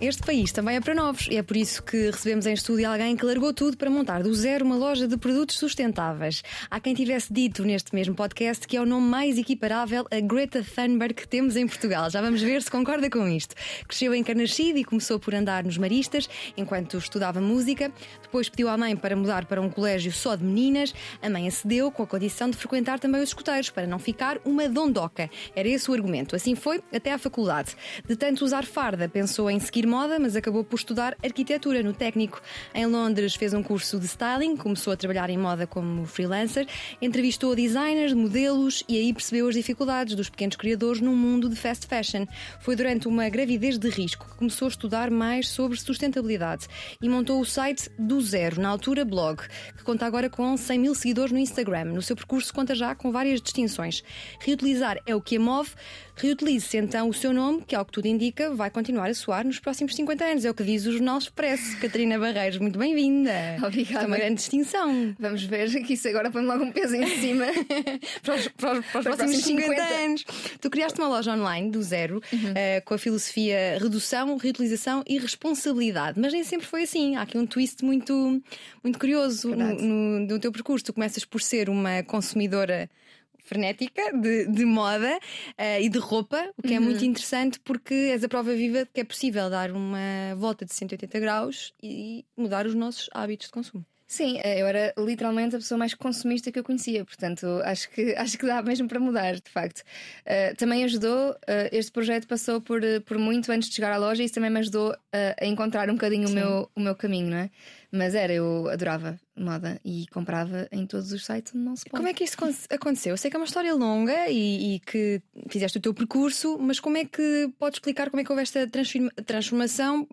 Este país também é para novos e é por isso que recebemos em estúdio alguém que largou tudo para montar do zero uma loja de produtos sustentáveis. Há quem tivesse dito neste mesmo podcast que é o nome mais equiparável a Greta Thunberg que temos em Portugal. Já vamos ver se concorda com isto. Cresceu em Carnachide e começou por andar nos maristas enquanto estudava música. Depois pediu à mãe para mudar para um colégio só de meninas. A mãe acedeu com a condição de frequentar também os escuteiros para não ficar uma dondoca. Era esse o argumento. Assim foi até à faculdade. De tanto usar farda, pensou em seguir moda, mas acabou por estudar arquitetura no técnico. Em Londres fez um curso de styling, começou a trabalhar em moda como freelancer, entrevistou designers, modelos e aí percebeu as dificuldades dos pequenos criadores num mundo de fast fashion. Foi durante uma gravidez de risco que começou a estudar mais sobre sustentabilidade e montou o site do zero, na altura blog, que conta agora com 100 mil seguidores no Instagram. No seu percurso conta já com várias distinções. Reutilizar é o que a move. Reutilize-se então o seu nome, que ao que tudo indica vai continuar a soar nos próximos 50 anos. É o que diz o Jornal Expresso. Catarina Barreiros, muito bem-vinda. Obrigada. É uma grande distinção. Vamos ver que isso agora põe logo um peso em cima para, os, para, os, para os próximos 50, anos. Tu criaste uma loja online do zero uhum. uh, com a filosofia redução, reutilização e responsabilidade. Mas nem sempre foi assim. Há aqui um twist muito, muito curioso no, no, no teu percurso. Tu começas por ser uma consumidora frenética de, de moda uh, e de roupa, o que é uhum. é muito interessante porque és a prova viva de que é possível dar uma volta de 180 graus e mudar os nossos hábitos de consumo. Sim, eh, eu era literalmente a pessoa mais consumista que eu conhecia, portanto acho que, acho que dá mesmo para mudar, de facto. Uh, também ajudou, uh, este projeto passou por, por muito antes de chegar à loja e isso também me ajudou uh, a encontrar um bocadinho o meu, o meu caminho, não é? Mas era, eu adorava moda e comprava em todos os sites onde não se pode. Como é que isso aconteceu? Eu sei que é uma história longa e, e, que fizeste o teu percurso, mas como é que podes explicar como é que houve esta transformação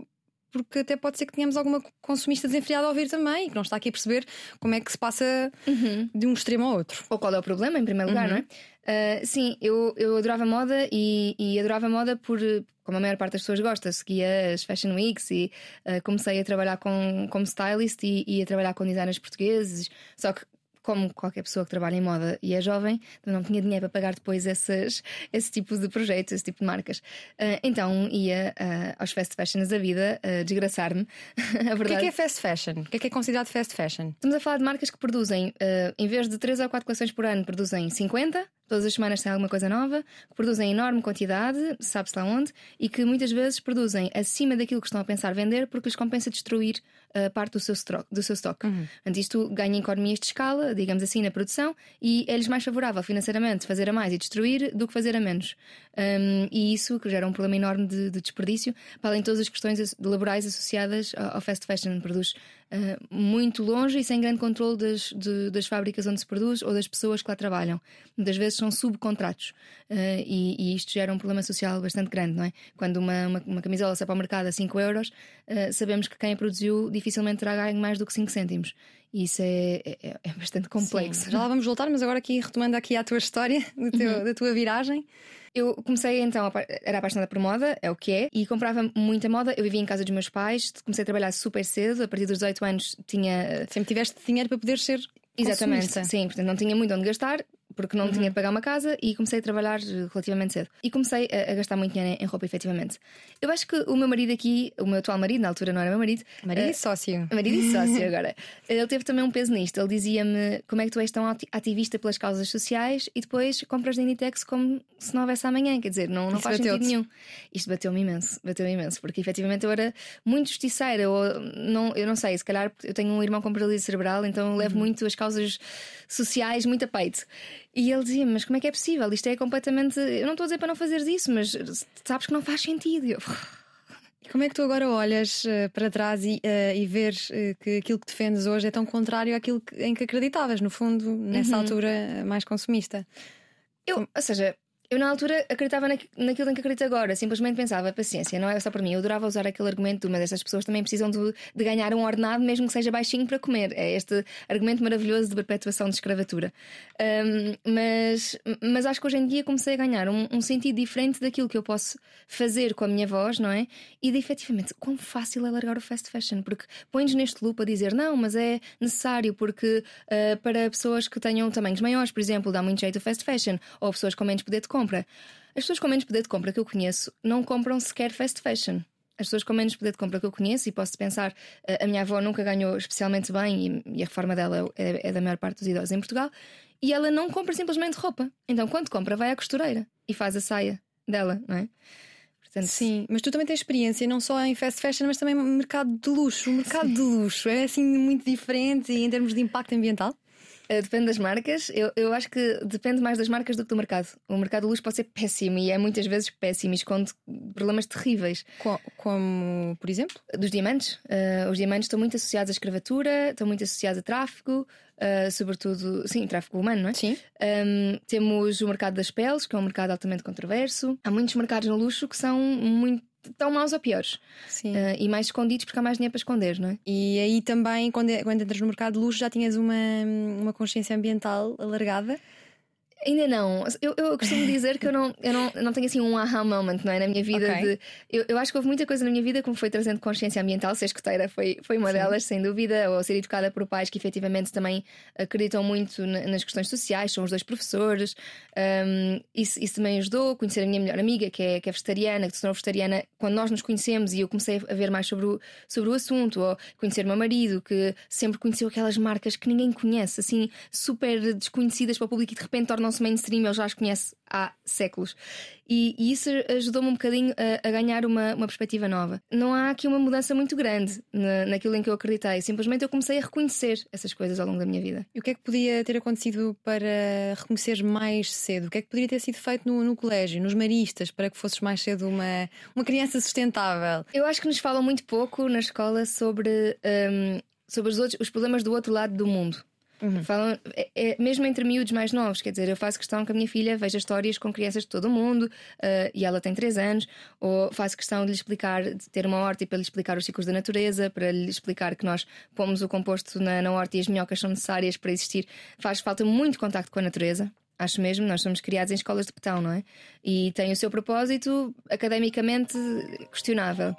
porque até pode ser que tenhamos alguma consumista desenfreada a ouvir também e que não está aqui a perceber como é que se passa uhum. de um extremo ao outro. Ou qual é o problema, em primeiro lugar, uhum. não é? Uh, sim, eu, eu adorava moda e, e adorava moda por, como a maior parte das pessoas gosta, seguia as Fashion Weeks e uh, comecei a trabalhar com, como stylist e, e, a trabalhar com designers portugueses. Só que como qualquer pessoa que trabalha em moda e é jovem, não tinha dinheiro para pagar depois esses, esse tipo de projetos, esse tipo de marcas. Uh, então ia uh, aos fast fashions da vida uh, desgraçar-me. O que é, que é fast fashion? O que é que é considerado fast fashion? Estamos a falar de marcas que produzem, em vez de 3 ou 4 coleções por ano, produzem 50 Todas as semanas tem alguma coisa nova, que produzem enorme quantidade, sabe-se lá onde, e que muitas vezes produzem acima daquilo que estão a pensar vender porque lhes compensa destruir uh, parte do seu, stock, do seu stock. Uhum. Portanto, isto ganha economias de escala, digamos assim, na produção, e é-lhes mais favorável financeiramente fazer a mais e destruir do que fazer a menos. Um, e isso que gera um problema enorme de, de, desperdício, para além de todas as questões laborais associadas ao, ao fast fashion. Produz uh, muito longe e sem grande controle das, de, das fábricas onde se produz ou das pessoas que lá trabalham. Muitas vezes são subcontratos uh, e, e, isto gera um problema social bastante grande, não é? Quando uma, uma, uma camisola sai para o mercado a 5 euros, uh, sabemos que quem a produziu dificilmente terá ganho mais do que 5 cêntimos. E isso é, é, é bastante complexo. Sim, já lá vamos voltar, mas agora aqui retomando aqui a tua história, teu, uhum. da tua viragem. Eu comecei então, era apaixonada por moda, é o que é, e comprava muita moda. Eu vivia em casa dos meus pais, comecei a trabalhar super cedo, a partir dos 18 anos tinha. Sempre tiveste dinheiro para poder ser. Exatamente, consumista. sim, portanto não tinha muito onde gastar, porque não uhum. tinha de pagar uma casa e comecei a trabalhar relativamente cedo. E comecei a, a, gastar muito dinheiro em roupa, efetivamente. Eu acho que o meu marido aqui, o meu atual marido, na altura não era meu marido. Marido uh, e sócio. Marido e sócio agora. Ele teve também um peso nisto. Ele dizia-me como é que tu és tão ativista pelas causas sociais e depois compras de Inditex como se não houvesse amanhã. Quer dizer, não, não faz sentido nenhum. Isto bateu-me imenso, bateu-me imenso, porque efetivamente eu era muito justiceira. Ou não, eu não sei, se calhar eu tenho um irmão com paralisia cerebral, então levo uhum. muito as causas sociais muito a peito. E ele dizia: Mas como é que é possível? Isto é completamente. Eu não estou a dizer para não fazeres isso, mas sabes que não faz sentido. Eu... E como é que tu agora olhas uh, para trás e, uh, e vês uh, que aquilo que defendes hoje é tão contrário àquilo que, em que acreditavas, no fundo, nessa uhum. altura mais consumista? Eu, ou seja, Eu, na altura, acreditava naquilo em que acredito agora. Simplesmente pensava, paciência, não é só para mim. Eu adorava usar aquele argumento, mas essas pessoas também precisam de, de, ganhar um ordenado, mesmo que seja baixinho, para comer. É este argumento maravilhoso de perpetuação de escravatura. Um, mas, mas acho que hoje em dia comecei a ganhar um, um, sentido diferente daquilo que eu posso fazer com a minha voz, não é? E de efetivamente, quão fácil é largar o fast fashion, porque põe-nos neste loop a dizer, não, mas é necessário, porque uh, para pessoas que tenham tamanhos maiores, por exemplo, dá muito jeito o fast fashion, ou pessoas com menos poder de compra. As pessoas com menos poder de compra que eu conheço não compram sequer fast fashion. As pessoas com menos poder de compra que eu conheço, e posso pensar, a minha avó nunca ganhou especialmente bem, e a reforma dela é, é da maior parte dos idosos em Portugal, e ela não compra simplesmente roupa. Então, quando compra, vai à costureira e faz a saia dela, não é? Portanto, Sim, mas tu também tens experiência não só em fast fashion, mas também no mercado de luxo. O mercado Sim. de luxo é assim muito diferente em termos de impacto ambiental? Uh, depende das marcas. Eu, eu acho que depende mais das marcas do que do mercado. O mercado de luz pode ser péssimo e é muitas vezes péssimo e esconde problemas terríveis. Co como, por exemplo? Dos diamantes. Uh, os diamantes estão muito associados à escravatura, estão muito associados a tráfico, uh, sobretudo, sim, tráfico humano, não é? Sim. Um, temos o mercado das peles, que é um mercado altamente controverso. Há muitos mercados no luxo que são muito tão maus ou piores. Sim. Uh, e mais escondidos porque há mais dinheiro para esconder, não é? E aí também, quando, quando entras no mercado de luxo, já tinhas uma, uma consciência ambiental alargada? Ainda não. Eu, eu costumo dizer que eu não, eu não, não tenho assim um aha moment, não é? Na minha vida. Okay. De, eu, eu acho que houve muita coisa na minha vida que me foi trazendo consciência ambiental. Ser escoteira foi, foi uma Sim. delas, sem dúvida. Ou ser educada por pais que efetivamente também acreditam muito nas questões sociais, são os dois professores. Um, isso, isso também ajudou. Conhecer a minha melhor amiga, que é, que é vegetariana, que se tornou vegetariana quando nós nos conhecemos e eu comecei a ver mais sobre o, sobre o assunto. Ou conhecer o meu marido, que sempre conheceu aquelas marcas que ninguém conhece, assim, super desconhecidas para o público e de repente tornam tornam-se mainstream, ele já as conhece há séculos. E, e isso ajudou-me um bocadinho a, a ganhar uma, uma, perspectiva nova. Não há aqui uma mudança muito grande na, naquilo em que eu acreditei, simplesmente eu comecei a reconhecer essas coisas ao longo da minha vida. E o que é que podia ter acontecido para reconhecer mais cedo? O que é que poderia ter sido feito no, no colégio, nos maristas, para que fosses mais cedo uma, uma criança sustentável? Eu acho que nos falam muito pouco na escola sobre. Um, sobre os, outros, os problemas do outro lado do mundo. Uhum. Falam, é, é, mesmo entre miúdos mais novos, quer dizer, eu faço questão que a minha filha veja histórias com crianças de todo o mundo uh, e ela tem 3 anos, ou faço questão de lhe explicar, de ter uma horta e para lhe explicar os ciclos da natureza, para lhe explicar que nós pomos o composto na, na horta e as minhocas são necessárias para existir. Faz falta muito contacto com a natureza. Acho mesmo, nós somos criados em escolas de petão, não é? E tem o seu propósito academicamente questionável.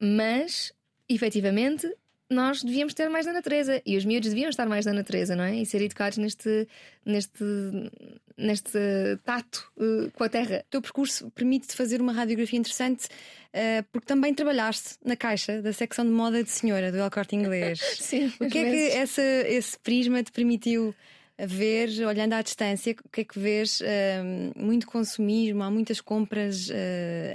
Mas, efetivamente, nós devíamos ter mais da natureza e os miúdos deviam estar mais da natureza, não é? E ser educados neste, neste, neste tato uh, com a terra. O teu percurso permite-te fazer uma radiografia interessante uh, porque também trabalhaste na caixa da secção de moda de senhora do El Corte Inglês. Sim. O que é que essa, esse prisma te permitiu? ver, olhando à distância, o que é que vês? Uh, muito consumismo, há muitas compras uh,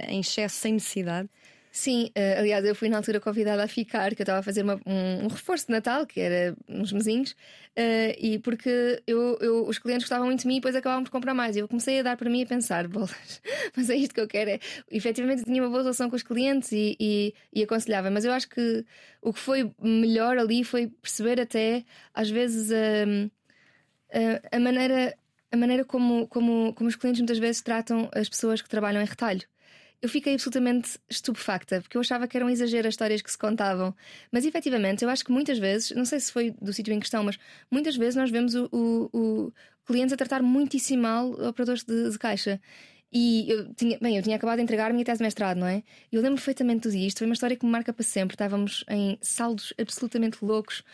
em excesso sem necessidade. Sim, uh, aliás, eu fui na altura convidada a ficar, que eu estava a fazer uma, um, um, reforço de Natal, que era uns mesinhos, uh, e porque eu, eu, os clientes gostavam muito de mim e depois acabavam por comprar mais. E eu comecei a dar para mim a pensar, bolas, mas é isto que eu quero. É... Efetivamente tinha uma boa relação com os clientes e, e, e aconselhava, mas eu acho que o que foi melhor ali foi perceber até, às vezes, a, a, maneira. A maneira como, como, como os clientes muitas vezes tratam as pessoas que trabalham em retalho eu fiquei absolutamente estupefacta, porque eu achava que era um exagero as histórias que se contavam. Mas efetivamente, eu acho que muitas vezes, não sei se foi do sítio em questão, mas muitas vezes nós vemos o, o, o clientes a tratar muitíssimo mal operadores de, de caixa. E eu tinha, bem, eu tinha acabado de entregar a minha tese de mestrado, não é? Eu lembro perfeitamente disto. Foi uma história que me marca para sempre. Estávamos em saldos absolutamente loucos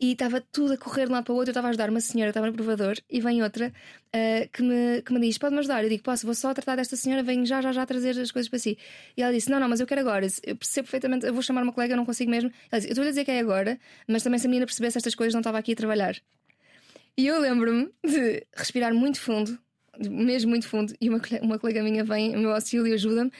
e estava tudo a correr de um lado para o outro. Eu estava a ajudar uma senhora, estava no provador, e vem outra uh, que, me, que me diz: Pode-me ajudar? Eu digo: Posso, vou só tratar desta senhora, venho já, já, já trazer as coisas para si. E ela disse: Não, não, mas eu quero agora. Eu percebo perfeitamente, eu vou chamar uma colega, eu não consigo mesmo. Ela disse: Eu estou-lhe a dizer que é agora, mas também se a menina percebesse estas coisas, não estava aqui a trabalhar. E eu lembro-me de respirar muito fundo, mesmo muito fundo, e uma, uma colega minha vem ao meu auxílio ajuda-me.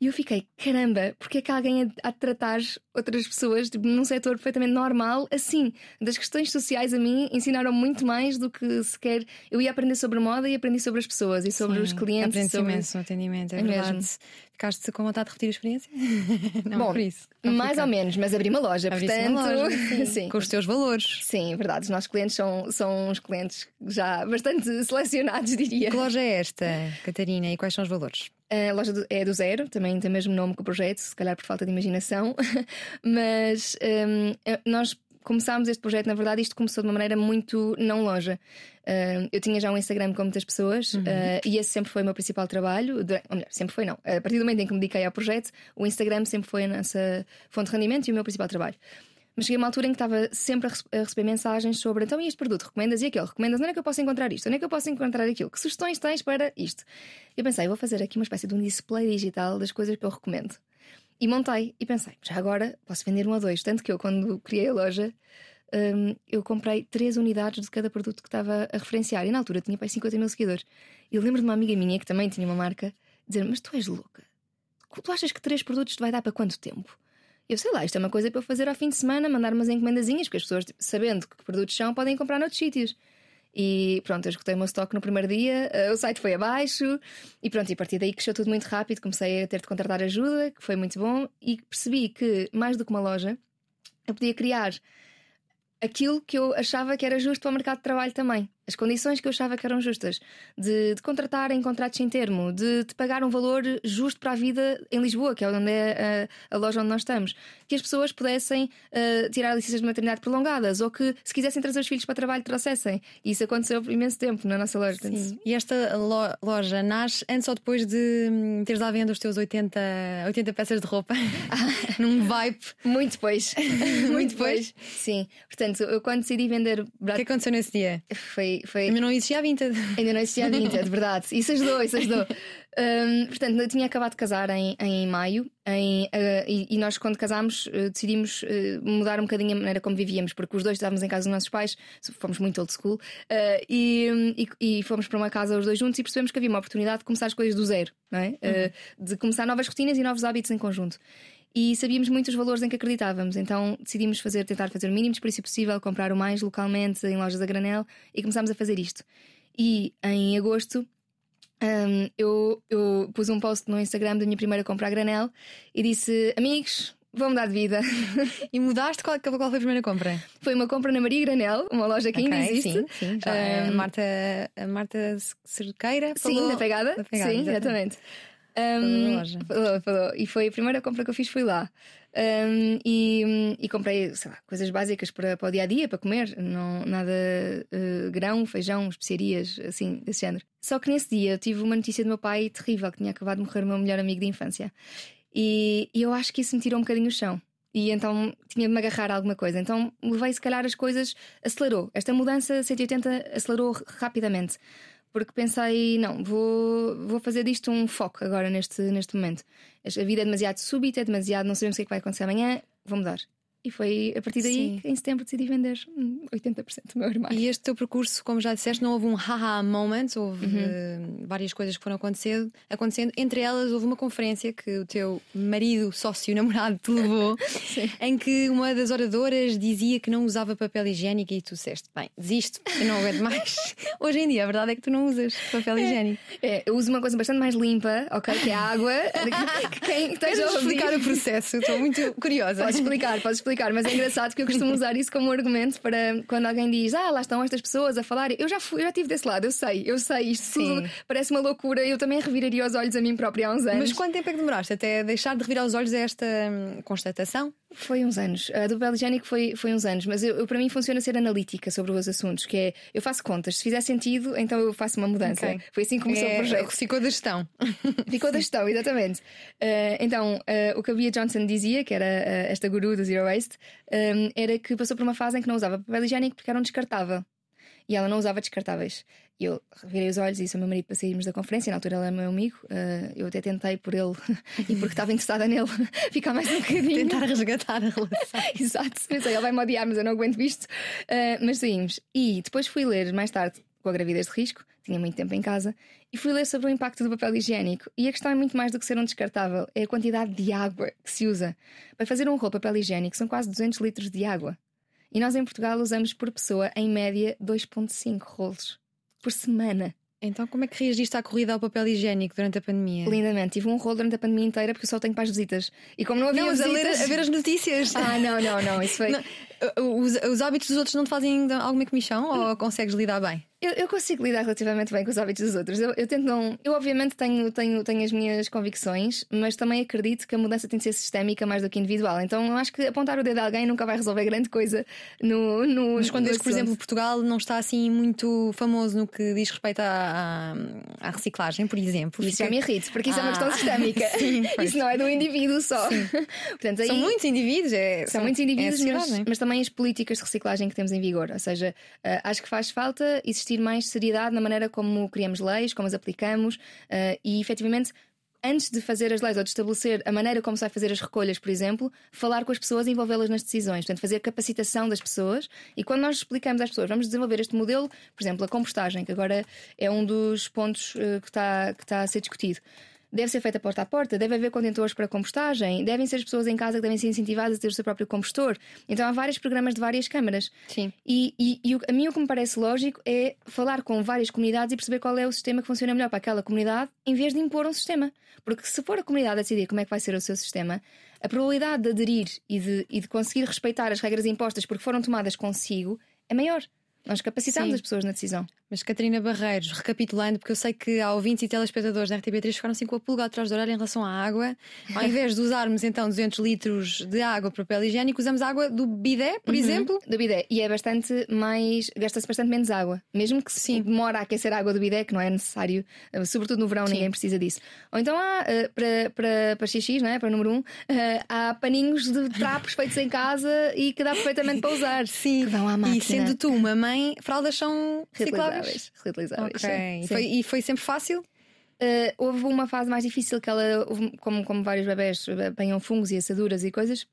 E eu fiquei, caramba, porque é que alguém há de tratar outras pessoas tipo, num setor perfeitamente normal assim? Das questões sociais a mim ensinaram muito mais do que sequer. Eu ia aprender sobre moda e aprendi sobre as pessoas e sobre Sim, os clientes. Aprende sobre... imenso no atendimento, é, É verdade. mesmo. Ficaste com vontade de repetir a experiência? não, Bom, por isso. Mais ou menos, mas abri uma loja, Abriste portanto. uma loja, sim, sim. Com os teus valores. Sim, verdade. Os nossos clientes são, são uns clientes já bastante selecionados, diria. Que loja é esta, Catarina, e quais são os valores? A loja do- é do zero, também tem o mesmo nome que o projeto, se calhar por falta de imaginação. Mas eh, nós começámos este projeto, na verdade, isto começou de uma maneira muito não loja. Hum, eu tinha já um Instagram com muitas pessoas eh, e esse sempre foi o meu principal trabalho. De- ou melhor, sempre foi, não. A partir do momento em que me dediquei ao projeto, o Instagram sempre foi a nossa fonte de rendimento e o meu principal trabalho. Mas cheguei a uma altura em que estava sempre a rece- a receber mensagens sobre então e este produto, recomendas e aquele, recomendas onde é que eu posso encontrar isto, onde é que eu posso encontrar aquilo, que sugestões tens para isto? Eu pensei, vou fazer aqui uma espécie de um display digital das coisas que eu recomendo. E montei e pensei, já agora posso vender um ou dois. Tanto que eu, quando criei a loja, hum, eu comprei três unidades de cada produto que estava a referenciar. E na altura tinha para aí 50 mil seguidores. E lembro de uma amiga minha que também tinha uma marca dizer: Mas tu és louca? Tu achas que três produtos te vai dar para quanto tempo? Eu sei lá, isto é uma coisa para eu fazer ao fim de semana, mandar umas encomendazinhas, porque as pessoas, tipo, sabendo que produtos são, podem comprar noutros sítios. E pronto, eu escutei o meu stock no primeiro dia, eh, o site foi abaixo, e pronto, e a partir daí cresceu tudo muito rápido. Comecei a ter de contratar ajuda, que foi muito bom, e percebi que, mais do que uma loja, eu podia criar aquilo que eu achava que era justo para o mercado de trabalho também. As condições que eu achava que eram justas. De, de contratar em contratos sem termo, de te pagar um valor justo para a vida em Lisboa, que é onde é a, a loja onde nós estamos. Que as pessoas pudessem eh, tirar licenças de maternidade prolongadas ou que, se quisessem trazer os filhos para trabalho, trouxessem. E isso aconteceu por imenso tempo na nossa loja. Sim. E esta lo- loja nasce antes ou depois de hum, teres à venda os teus 80, 80 peças de roupa? Num vibe. Muito depois. Muito depois? Sim. Portanto, eu quando decidi vender. O que aconteceu nesse dia? Foi, foi, Ainda não existia a Vinted. Ainda não existia a Vinted, verdade. Isso ajudou, isso ajudou. Hum, portanto, eu tinha acabado de casar em, em maio em, eh, e, e nós, quando casámos, eh, decidimos eh, mudar um bocadinho a maneira como vivíamos, porque os dois estávamos em casa dos nossos pais, fomos muito old school, e, e, e fomos para uma casa os dois juntos e percebemos que havia uma oportunidade de começar as coisas do zero, é? Eh, de começar novas rotinas e novos hábitos em conjunto. E sabíamos muito os valores em que acreditávamos, então decidimos fazer, tentar fazer o mínimo desperdício possível, comprar o mais localmente em lojas a granel e começámos a fazer isto. E em agosto hum, eu, eu pus um post no Instagram da minha primeira compra a granel e disse: Amigos, vou mudar de vida. E mudaste? Qual, qual foi a primeira compra? Foi uma compra na Maria Granel, uma loja que ainda Ok, existe. Sim, sim. Já, a Hum, Marta, a Marta Cerqueira Sim, da pegada. da pegada, Sim, exatamente. Falou Um, falou, falou. E foi a primeira compra que eu fiz, foi lá. Um, e, e comprei, sei lá, coisas básicas para, para o dia a dia, para comer, não, nada eh, grão, feijão, especiarias, assim, desse género. Só que nesse dia eu tive uma notícia do meu pai terrível, que tinha acabado de morrer o meu melhor amigo de infância. E, e eu acho que isso me tirou um bocadinho o chão. E então tinha de me agarrar a alguma coisa. Então levei, se calhar, as coisas, acelerou. Esta mudança 180 acelerou rapidamente. Porque pensei, não, vou, vou fazer disto um foco agora neste, neste momento. A vida é demasiado súbita, é demasiado, não sabemos o que é que vai acontecer amanhã, vou mudar. E foi a partir daí Sim. que em setembro decidi vender hum, 80% do meu armário. E este teu percurso, como já disseste, não houve um haha moment, houve Uhum. eh, várias coisas que foram acontecendo, acontecendo. Entre elas, houve uma conferência que o teu marido, sócio, namorado te levou, em que uma das oradoras dizia que não usava papel higiênico e tu disseste: Bem, desisto, eu não aguento mais. Hoje em dia, a verdade é que tu não usas papel higiênico. É, eu uso uma coisa bastante mais limpa, ok? Que é a água. que quem Queres a explicar o processo? Estou muito curiosa. Podes explicar, podes explicar, mas é engraçado porque eu costumo usar isso como argumento para quando alguém diz Ah, lá estão estas pessoas a falar. Eu já fui, eu já estive desse lado, eu sei, eu sei, isto Sim. parece uma loucura. Eu também reviraria os olhos a mim própria há uns anos. Mas quanto tempo é que demoraste até deixar de revirar os olhos a esta hum, constatação? Foi uns anos. A do papel higiênico foi, foi uns anos, mas eu, eu, para mim funciona ser analítica sobre os assuntos, que é eu faço contas, se fizer sentido, então eu faço uma mudança. Ok. Foi assim que começou é, o projeto. Ficou da gestão. Ficou da gestão, exatamente. Uh, então, uh, o que a Bia Johnson dizia, que era uh, esta guru do Zero Waste, um, era que passou por uma fase em que não usava papel higiênico porque era um descartável. E ela não usava descartáveis. E eu virei os olhos e disse ao meu marido para sairmos da conferência. Na altura ele era meu amigo. uh, eu até tentei por ele e porque estava interessada nele ficar mais um bocadinho. Tentar resgatar a relação. Exato. Pensei, ele vai me odiar, mas eu não aguento isto. Uh, mas saímos. E depois fui ler mais tarde com a gravidez de risco, tinha muito tempo em casa, e fui ler sobre o impacto do papel higiênico. E a questão é muito mais do que ser um descartável, é a quantidade de água que se usa. Para fazer um rolo de papel higiênico são quase 200 litros de água. E nós em Portugal usamos por pessoa, em média, 2,5 rolos por semana. Então, como é que reagiste à corrida ao papel higiênico durante a pandemia? Lindamente. Tive um rolo durante a pandemia inteira porque eu só tenho para as visitas. E como não havia não, visitas... a, ler, a ver as notícias. Ah, não, não, não. Isso foi. Não, os, os hábitos dos outros não te fazem alguma comissão ou consegues lidar bem? Eu, eu, consigo lidar relativamente bem com os hábitos dos outros. Eu, eu, tento não. Eu, obviamente, tenho, tenho, tenho as minhas convicções, mas também acredito que a mudança tem de ser sistémica mais do que individual. Então, eu acho que apontar o dedo a alguém nunca vai resolver grande coisa no. no mas quando vês, por exemplo, Portugal não está assim muito famoso no que diz respeito à, à, reciclagem, por exemplo. Isso já me irrita, porque isso ah, é uma questão ah, sistémica. Sim, isso não é do indivíduo só. Portanto, aí... São muitos indivíduos, é, são, são muitos indivíduos, é mas, mas, também as políticas de reciclagem que temos em vigor. Ou seja, uh, acho que faz falta existir mais seriedade na maneira como criamos leis, como as aplicamos uh, e efetivamente antes de fazer as leis ou de estabelecer a maneira como se vai fazer as recolhas, por exemplo, falar com as pessoas e envolvê-las nas decisões. Portanto, fazer capacitação das pessoas. E quando nós explicamos às pessoas, vamos desenvolver este modelo, por exemplo, a compostagem, que agora é um dos pontos uh, que está que tá a ser discutido deve ser feita porta a porta, deve haver contentores para compostagem, devem ser as pessoas em casa que devem ser incentivadas a ter o seu próprio compostor. Então há vários programas de várias câmaras. Sim. E, e, e a mim o que me parece lógico é falar com várias comunidades e perceber qual é o sistema que funciona melhor para aquela comunidade, em vez de impor um sistema. Porque se for a comunidade a decidir como é que vai ser o seu sistema, a probabilidade de aderir e de, e de conseguir respeitar as regras impostas porque foram tomadas consigo é maior. Nós capacitamos Sim. as pessoas na decisão. Mas Catarina Barreiros, recapitulando, porque eu sei que há ouvintes e telespectadores da RTP3 ficaram assim com a pulga atrás do horário em relação à água. Ao invés de usarmos então 200 litros de água para papel higiênico, usamos água do bidé, por uhum. exemplo? Do bidé. E é bastante mais. gasta-se bastante menos água. Mesmo que se demora a aquecer a água do bidé, que não é necessário, eh, sobretudo no verão, Sim. ninguém precisa disso. Ou então há, eh, para, para, para XX, não é? para o número 1, um, eh, há paninhos de trapos feitos em casa e que dá perfeitamente para usar. Sim. Que vão à máquina. E sendo tu uma mãe, fraldas são recicláveis. Reutilizáveis okay. e, foi, e foi sempre fácil? Uh, houve uma fase mais difícil que ela, como, como vários bebés apanham fungos e assaduras e coisas,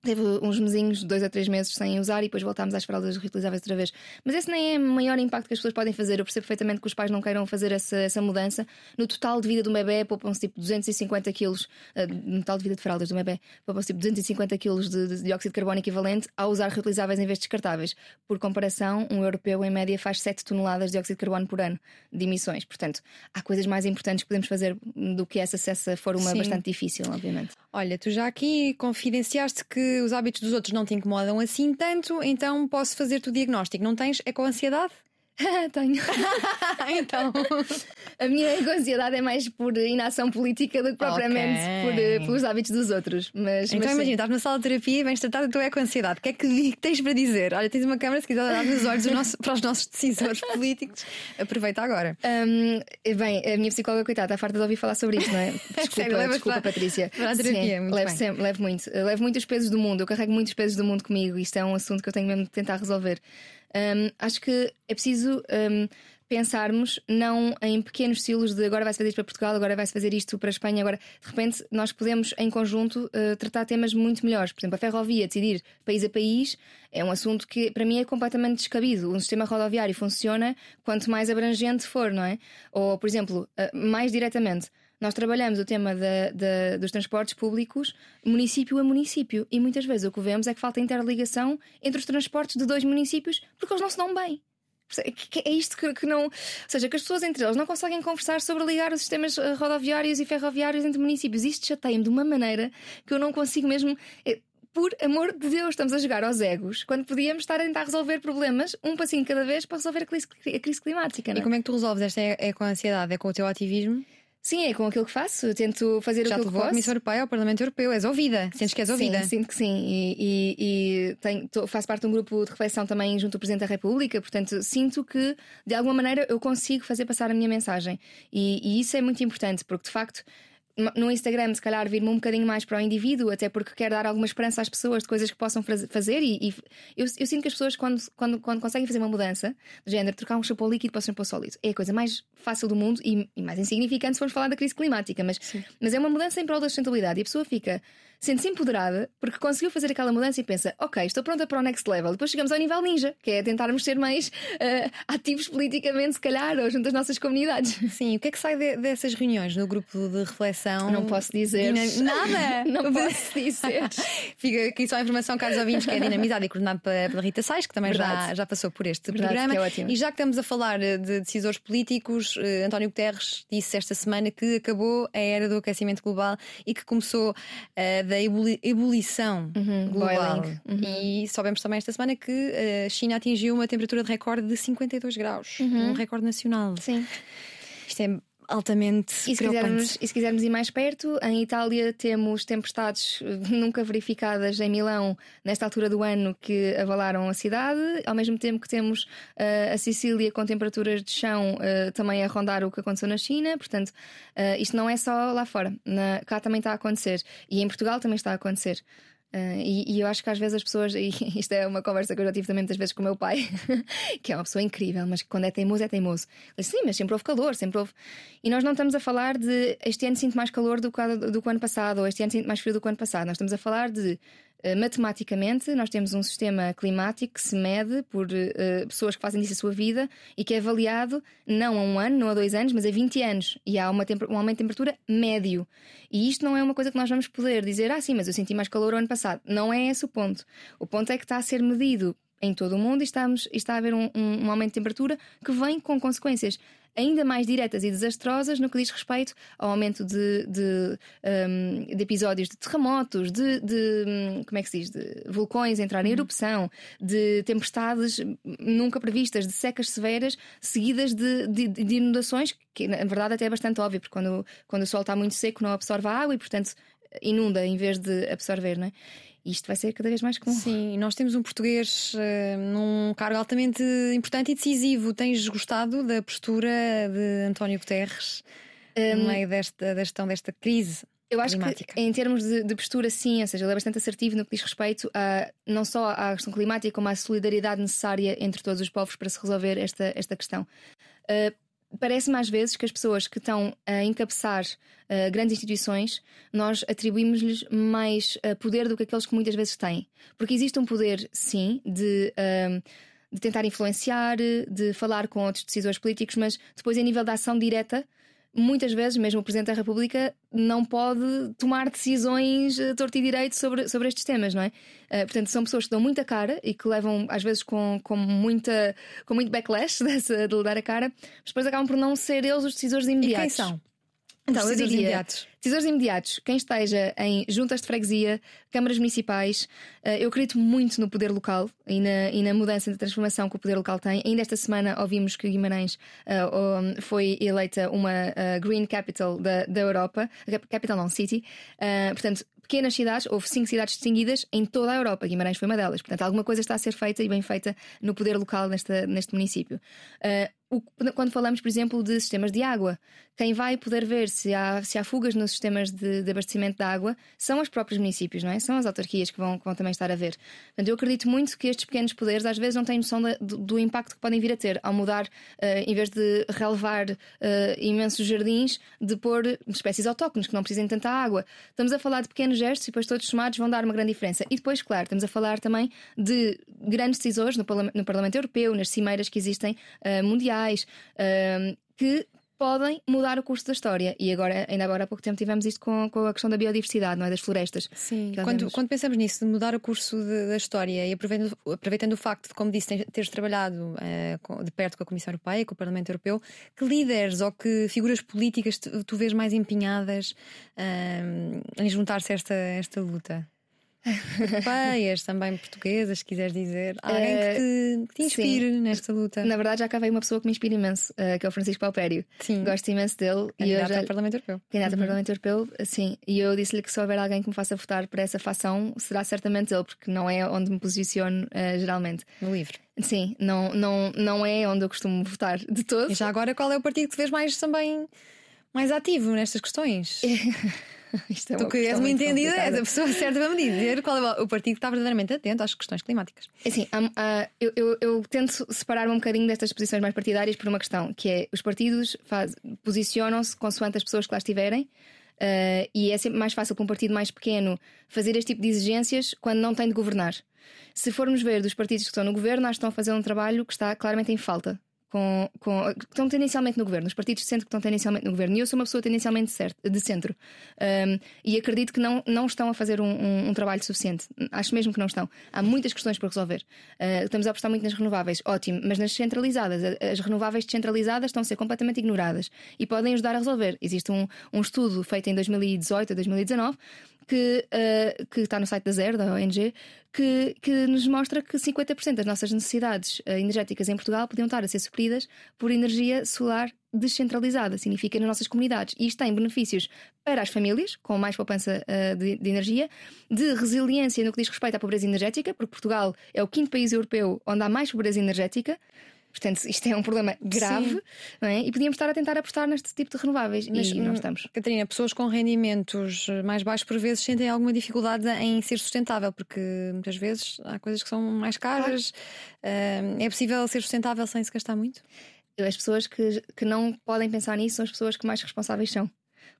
Teve uns mesinhos, dois a três meses sem usar e depois voltámos às fraldas reutilizáveis outra vez. Mas esse nem é o maior impacto que as pessoas podem fazer. Eu percebo perfeitamente que os pais não queiram fazer essa, essa mudança. No total de vida de um bebê, poupam-se tipo 250 quilos, uh, no total de vida de fraldas de um bebê, poupam-se tipo 250 quilos de, de, dióxido de carbono equivalente ao usar reutilizáveis em vez de descartáveis. Por comparação, um europeu em média faz 7 toneladas de dióxido de carbono por ano de emissões. Portanto, há coisas mais importantes que podemos fazer do que essa se essa for uma Sim. bastante difícil, obviamente. Olha, tu já aqui confidenciaste que os hábitos dos outros não te incomodam assim tanto, então posso fazer-te o diagnóstico. Não tens? É com ansiedade? Tenho. então. A minha ansiedade é mais por inação política do que propriamente okay. por, eh, pelos hábitos dos outros. Mas, então mas imagina, estás na sala de terapia e vens tratar da tua eco-ansiedade. O que é que tens para dizer? Olha, tens uma câmera, se quiser olhar nos olhos nosso, para os nossos decisores políticos, aproveita agora. Um, bem, a minha psicóloga, coitada, está farta de ouvir falar sobre isto, não é? Desculpa, Sério, desculpa, para, Patrícia. Para a terapia, Sim, muito levo, sempre, levo muito. Levo muitos pesos do mundo, eu carrego muitos pesos do mundo comigo. Isto é um assunto que eu tenho mesmo de tentar resolver. Um, acho que é preciso um, pensarmos não em pequenos estilos de agora vai-se fazer isto para Portugal, agora vai-se fazer isto para Espanha, agora de repente nós podemos em conjunto uh, tratar temas muito melhores. Por exemplo, a ferrovia, decidir país a país, é um assunto que para mim é completamente descabido. Um sistema rodoviário funciona quanto mais abrangente for, não é? Ou, por exemplo, uh, mais diretamente. Nós trabalhamos o tema de, de, dos transportes públicos município a município e muitas vezes o que vemos é que falta interligação entre os transportes de dois municípios porque eles não se dão bem. É isto que, que, não. Ou seja, que as pessoas entre eles não conseguem conversar sobre ligar os sistemas eh, rodoviários e ferroviários entre municípios. Isto chateia-me de uma maneira que eu não consigo mesmo. É, por amor de Deus, estamos a jogar aos egos quando podíamos estar a tentar resolver problemas um passinho cada vez para resolver a crise, a crise climática. Não? E é? como é que tu resolves esta? É, é com a ansiedade? É com o teu ativismo? Sim, é com aquilo que faço. Eu tento fazer Já aquilo que posso. Já Comissão Europeia ao Parlamento Europeu. És ouvida. Sentes que és ouvida? Sim, sinto que sim. E, e, e tenho, tô, faço parte de um grupo de reflexão também junto ao Presidente da República. Portanto, sinto que, de alguma maneira, eu consigo fazer passar a minha mensagem. E, e isso é muito importante, porque, de facto, no Instagram, se calhar, vir-me um bocadinho mais para o indivíduo, até porque quero dar alguma esperança às pessoas de coisas que possam fazer. E, e eu, eu, sinto que as pessoas, quando, quando, quando conseguem fazer uma mudança de género, trocar um shampoo líquido para um shampoo sólido, é a coisa mais fácil do mundo e, e mais insignificante se formos falar da crise climática. Mas, mas é uma mudança em prol da sustentabilidade e a pessoa fica sente-se empoderada porque conseguiu fazer aquela mudança e pensa: ok, estou pronta para o next level. Depois chegamos ao nível ninja, que é tentarmos ser mais uh, ativos politicamente, se calhar, ou junto às nossas comunidades. Sim, o que é que sai de, dessas reuniões no grupo de reflexão? Não posso dizer. Nada! Não posso dizer. Fica aqui só a informação, caros ouvintes, que é dinamizado e coordenado pela Rita Sais, que também já, já passou por este Verdade, programa. é e já que estamos a falar de decisores políticos, eh, António Guterres disse esta semana que acabou a era do aquecimento global e que começou eh, da ebuli- ebulição global. boiling. Uhum. E soubemos também esta semana que eh, a China atingiu uma temperatura de recorde de 52 graus, um recorde nacional. Sim. Isto é altamente E se, quisermos, e se quisermos ir mais perto, em Itália temos tempestades eh, nunca verificadas em Milão nesta altura do ano que avalaram a cidade, ao mesmo tempo que temos eh, a Sicília com temperaturas de chão eh, também a rondar o que aconteceu na China. Portanto, eh, isto não é só lá fora, Na- cá também está a acontecer e em Portugal também está a acontecer. Uh, e, e eu acho que às vezes as pessoas, e isto é uma conversa que eu já tive também muitas vezes com o meu pai, que é uma pessoa incrível, mas quando é teimoso, é teimoso. Ele sim, mas sempre houve calor, sempre houve. E nós não estamos a falar de este ano sinto mais calor do que, a- do que o ano passado, ou este ano sinto mais frio do que o ano passado. Nós estamos a falar de. Uh, matematicamente, nós temos um sistema climático que se mede por uh, pessoas que fazem disso a sua vida e que é avaliado não a um ano, não a dois anos, mas a 20 anos. E há uma um aumento de temperatura médio. E isto não é uma coisa que nós vamos poder dizer, ah, sim, mas eu senti mais calor o ano passado. Não é esse o ponto. O ponto é que está a ser medido em todo o mundo e, estamos, está a haver um, um- um aumento de temperatura que vem com consequências ainda mais diretas e desastrosas no que diz respeito ao aumento de, de, um, de episódios de terremotos, de, de, hum, como é que se diz, de vulcões entrar em erupção, de tempestades nunca previstas, de secas severas seguidas de, de, de inundações, que na verdade até é bastante óbvio, porque quando, quando o sol está muito seco não absorve a água e portanto inunda em vez de absorver, não é? Isto vai ser cada vez mais comum. Sim, nós temos um português eh, num cargo altamente importante e decisivo. Tens gostado da postura de António Guterres no meio desta, da gestão desta crise? Eu acho climática. que em termos de, de postura, sim, ou seja, ele é bastante assertivo no que diz respeito a não só à questão climática, como à solidariedade necessária entre todos os povos para se resolver esta, esta questão. Uh, Parece-me às vezes que as pessoas que estão a encabeçar uh, grandes instituições, nós atribuímos-lhes mais uh, poder do que aqueles que muitas vezes têm. Porque existe um poder, sim, de. um, de tentar influenciar, de falar com outros decisores políticos, mas depois, em nível da ação direta, muitas vezes, mesmo o Presidente da República não pode tomar decisões a torto e direito sobre, sobre estes temas, não é? Uh, portanto, são pessoas que dão muita cara e que levam, às vezes, com, com, muita, com muito backlash dessa, de lhe dar a cara, mas depois acabam por não ser eles os decisores E imediatos. quem são? Então, eu decisores diria, imediatos. Decisores imediatos, quem esteja em juntas de freguesia, câmaras municipais, eh, eu acredito muito no poder local e na, e na mudança, na transformação que o poder local tem. Ainda esta semana ouvimos que Guimarães um, foi eleita uma eh, Green Capital da, da Europa, Capital não, City. Eh, portanto, pequenas cidades, houve cinco cidades distinguidas em toda a Europa. Guimarães foi uma delas. Portanto, alguma coisa está a ser feita e bem feita no poder local nesta, neste município. Eh, o- quando falamos, por exemplo, de sistemas de água, quem vai poder ver se há, se há fugas nos sistemas de, de abastecimento de água são os próprios municípios, não é? São as autarquias que vão, que vão também estar a ver. Portanto, eu acredito muito que estes pequenos poderes às vezes não têm noção da- do, do impacto que podem vir a ter ao mudar, eh, em vez de relevar eh, imensos jardins, de pôr espécies autóctones que não precisem de tanta água. Estamos a falar de pequenos gestos e depois todos somados vão dar uma grande diferença. E depois, claro, estamos a falar também de grandes decisores no, no Parlamento Europeu, nas cimeiras que existem eh, mundiais, eh, que podem mudar o curso da história. E agora, ainda agora há pouco tempo, tivemos isto com, com a questão da biodiversidade, não é? Das florestas. Sim, quando, quando pensamos nisso, de mudar o curso de- da história e aproveitando, aproveitando o facto de, como disse, teres- trabalhado com- de perto com a Comissão Europeia, com o Parlamento Europeu, que líderes ou que figuras políticas tu, tu vês mais empenhadas eh, em juntar-se a esta, esta luta? Europeias, também portuguesas, se quiseres dizer. Alguém que te, que te inspire nesta luta. Na verdade, já cá veio uma pessoa que me inspira imenso, eh, que é o Francisco Palpério. Sim. Gosto imenso dele. e eu Candidato já... ao Parlamento Europeu. Candidato ao Parlamento Europeu, sim. E eu disse-lhe que se houver alguém que me faça votar para essa facção, será certamente ele, porque não é onde me posiciono eh, geralmente. No livro. Sim, não, não, não é onde eu costumo votar de todo. E já agora, qual é o partido que te vês mais também mais ativo nestas questões? Isto é Tu que és uma muito entendida, és a pessoa certa para me dizer qual é o partido que está verdadeiramente atento às questões climáticas. Assim, há- há- eu, eu- eu tento separar-me um bocadinho destas posições mais partidárias por uma questão, que é os partidos posicionam-se consoante as pessoas que lá estiverem. Uh, e é sempre mais fácil para um partido mais pequeno fazer este tipo de exigências quando não tem de governar. Se formos ver dos partidos que estão no governo, acho que estão a fazer um trabalho que está claramente em falta com, com, que estão tendencialmente no governo, os partidos de centro que estão tendencialmente no governo. E eu sou uma pessoa tendencialmente de centro. Um, e acredito que não, não estão a fazer um, um, um, trabalho suficiente. Acho mesmo que não estão. Há muitas questões para resolver. Uh, estamos a apostar muito nas renováveis, ótimo, mas nas centralizadas, as renováveis descentralizadas estão a ser completamente ignoradas e podem ajudar a resolver. Existe um, um estudo feito em 2018 ou 2019 que, uh, que está no site da Zero, da ONG, que, que nos mostra que 50% das nossas necessidades uh, energéticas em Portugal podiam estar a ser supridas por energia solar descentralizada, significa nas nossas comunidades. E isto tem benefícios para as famílias, com mais poupança uh, de, de, energia, de resiliência no que diz respeito à pobreza energética, porque Portugal é o quinto país europeu onde há mais pobreza energética. Portanto, isto é um problema grave é? e podíamos estar a tentar apostar neste tipo de renováveis Mas, e não estamos. Catarina, pessoas com rendimentos mais baixos por vezes sentem alguma dificuldade em ser sustentável, porque muitas vezes há coisas que são mais caras. Claro. É possível ser sustentável sem se gastar muito? As pessoas que, que não podem pensar nisso são as pessoas que mais responsáveis são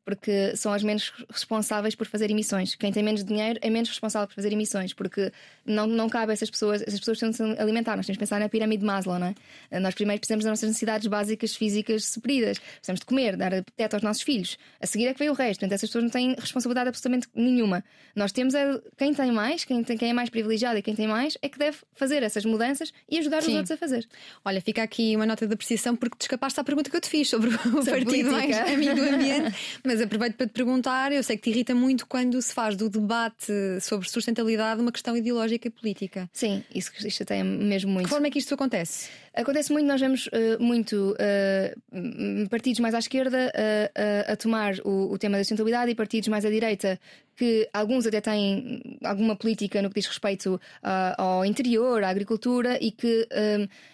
porque são as menos responsáveis por fazer emissões. Quem tem menos dinheiro é menos responsável por fazer emissões, porque não, não cabe a essas pessoas, essas pessoas têm de se alimentar. Nós temos que pensar na pirâmide de Maslow, não é? Nós primeiro precisamos das nossas necessidades básicas físicas supridas, precisamos de comer, dar teto aos nossos filhos. A seguir é que vem o resto. Portanto, essas pessoas não têm responsabilidade absolutamente nenhuma. Nós temos é quem tem mais, quem, tem, quem é mais privilegiado e quem tem mais é que deve fazer essas mudanças e ajudar Sim. os outros a fazer. Olha, fica aqui uma nota de apreciação porque te escapaste à pergunta que eu te fiz sobre o partido política. mais amigo do ambiente, mas aproveito para te perguntar eu sei que te irrita muito quando se faz do debate sobre sustentabilidade uma questão ideológica e política. Sim, isso, isso até mesmo muito. De que forma é que isto acontece? Acontece muito, nós vemos uh, muito uh, partidos mais à esquerda uh, a tomar o, o, tema da sustentabilidade e partidos mais à direita que alguns até têm alguma política no que diz respeito ao interior, à agricultura e que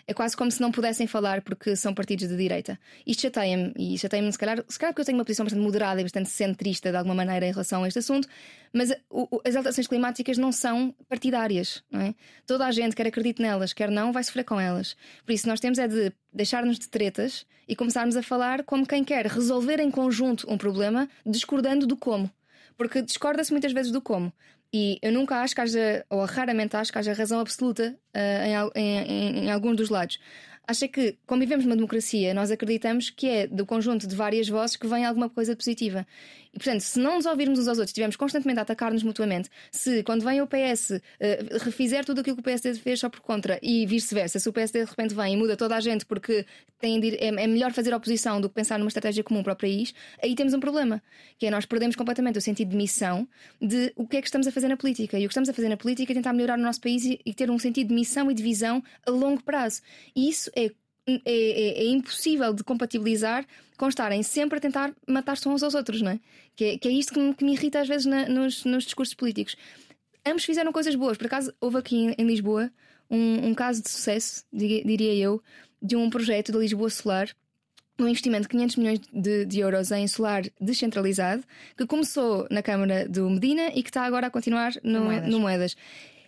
é quase como se não pudessem falar porque são partidos de direita. Isto chateia-me e chateia-me se calhar, se calhar porque eu tenho uma posição bastante moderada e bastante centrista de alguma maneira em relação a este assunto, mas o, as alterações climáticas não são partidárias, não é? Toda a gente, quer acredite nelas, quer não, vai sofrer com elas. Por isso, nós temos é de deixar-nos de tretas e começarmos a falar como quem quer resolver em conjunto um problema, discordando do como. Porque discorda-se muitas vezes do como. E eu nunca acho que haja, ou raramente acho que haja razão absoluta uh, em, em, em, alguns dos lados. Acho que, como vivemos numa democracia, nós acreditamos que é do conjunto de várias vozes que vem alguma coisa positiva. E, portanto, se não nos ouvirmos uns aos outros, estivermos constantemente a atacar-nos mutuamente, se quando vem o PS uh, eh, refizer tudo aquilo que o PSD fez só por contra e vice-versa, se o PSD de repente vem e muda toda a gente porque tem de, é, é, melhor fazer oposição do que pensar numa estratégia comum para o país, aí temos um problema, que é nós perdemos completamente o sentido de missão de o que é que estamos a fazer na política. E o que estamos a fazer na política é tentar melhorar o nosso país e, e ter um sentido de missão e de visão a longo prazo. E isso é é, é, é, impossível de compatibilizar com estarem sempre a tentar matar-se uns aos outros, não é? Que é, que é isto que me, que me irrita às vezes na, nos, nos, discursos políticos. Ambos fizeram coisas boas. Por acaso, houve aqui em, em Lisboa um, um, caso de sucesso, diria eu, de um projeto da Lisboa Solar. Um investimento de 500 milhões de, de, euros em solar descentralizado, que começou na Câmara do Medina e que está agora a continuar no, Moedas. no Moedas.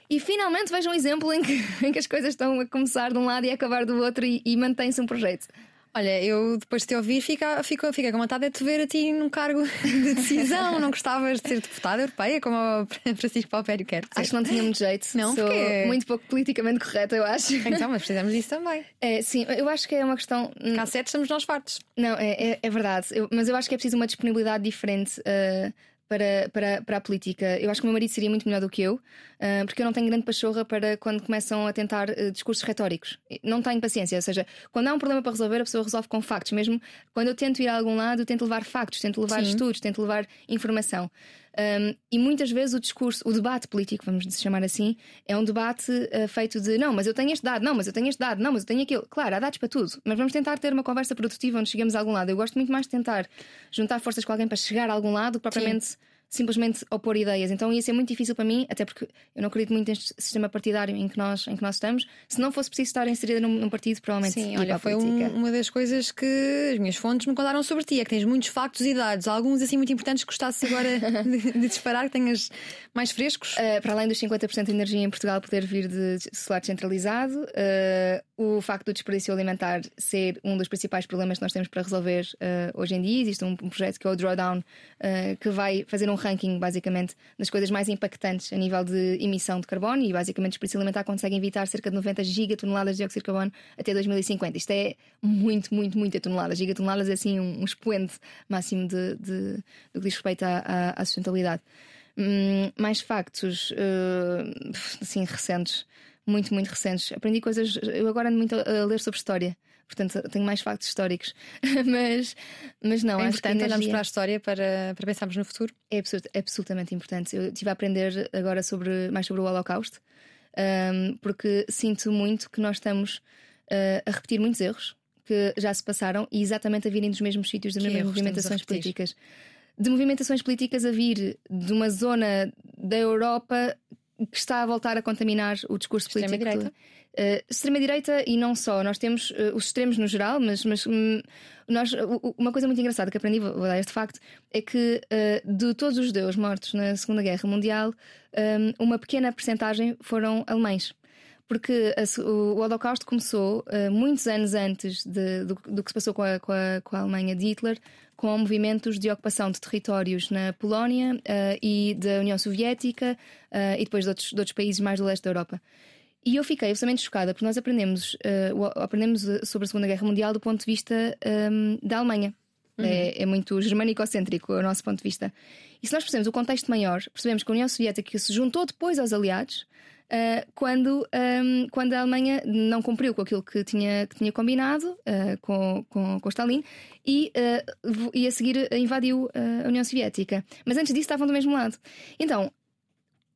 E finalmente vejo um exemplo em que, em que as coisas estão a começar de um lado e a acabar do outro e, e mantém-se um projeto. Olha, eu depois de te ouvir fico, fico, fico com vontade de te ver a ti num cargo de decisão. não gostavas de ser deputada europeia como o Francisco Palpério quer. Acho que não tinha muito jeito. Não, Sou porque... muito pouco politicamente correta, eu acho. Então, mas precisamos disso também. É, sim, eu acho que é uma questão. Cassete estamos nós fartos. Não, é, é, é verdade. Eu, mas eu acho que é preciso uma disponibilidade diferente. Uh, para, para, para a política. Eu acho que o meu marido seria muito melhor do que eu, uh, porque eu não tenho grande pachorra para quando começam a tentar uh, discursos retóricos. Não tenho paciência, ou seja, quando há um problema para resolver, a pessoa resolve com factos. Mesmo quando eu tento ir a algum lado, eu tento levar factos, tento levar Sim. estudos, tento levar informação. Um, e muitas vezes o discurso, o debate político, vamos chamar assim, é um debate uh, feito de não, mas eu tenho este dado, não, mas eu tenho este dado, não, mas eu tenho aquilo. Claro, há dados para tudo, mas vamos tentar ter uma conversa produtiva onde chegamos a algum lado. Eu gosto muito mais de tentar juntar forças com alguém para chegar a algum lado do que propriamente. Sim simplesmente opor ideias. Então ia ser muito difícil para mim, até porque eu não acredito muito neste sistema partidário em que nós, em que nós estamos. Se não fosse preciso estar inserida num, num partido, provavelmente Sim, olha, foi um, uma das coisas que as minhas fontes me contaram sobre ti, é que tens muitos factos e dados, alguns assim muito importantes que gostasses agora de, de, disparar, que tenhas mais frescos. Uh, para além dos 50% de energia em Portugal poder vir de solar descentralizado, uh, o facto do desperdício alimentar ser um dos principais problemas que nós temos para resolver uh, hoje em dia. Existe um, um, projeto que é o Drawdown, uh, que vai fazer um ranking, basicamente, das coisas mais impactantes a nível de emissão de carbono e, basicamente, o desperdício alimentar consegue evitar cerca de 90 gigatoneladas de dióxido de carbono até 2050. Isto é muito, muito, muita tonelada. Gigatoneladas é, assim, um, um expoente máximo de, de, do que diz respeito à, à, à sustentabilidade. Hum, mais factos, uh, assim, recentes muito, muito recentes. Aprendi coisas. Eu agora ando muito a ler sobre história. Portanto, tenho mais factos históricos. mas, mas não, é acho importante energia... olharmos para a história para, para pensarmos no futuro. É, é absolutamente importante. Eu estive a aprender agora sobre, mais sobre o Holocausto, um, porque sinto muito que nós estamos uh, a repetir muitos erros que já se passaram e exatamente a virem dos mesmos sítios, das mesmas movimentações políticas. De movimentações políticas a vir de uma zona da Europa que está a voltar a contaminar o discurso político. Extrema-direita? Uh, extrema-direita e não só. Nós temos uh, os extremos no geral, mas, mas um, nós, uh, uma coisa muito engraçada que aprendi, vou dar este facto, é que de todos os judeus mortos na Segunda Guerra Mundial, um, uma pequena percentagem foram alemães porque a, o, o, Holocausto começou muitos anos antes de, do, do, que se passou com a, com, a, com a, Alemanha de Hitler, com movimentos de ocupação de territórios na Polónia uh, e da União Soviética uh, e depois de outros, de outros, países mais do leste da Europa. E eu fiquei absolutamente chocada porque nós aprendemos, aprendemos sobre a Segunda Guerra Mundial do ponto de vista um, da Alemanha. Uhum. É, é, muito germânico-cêntrico o nosso ponto de vista. E se nós percebemos o contexto maior, percebemos que a União Soviética se juntou depois aos aliados Uh, quando, um, quando a Alemanha não cumpriu com aquilo que tinha, que tinha combinado uh, com, com, com Stalin e, uh, e a seguir invadiu a União Soviética. Mas antes disso estavam do mesmo lado. Então,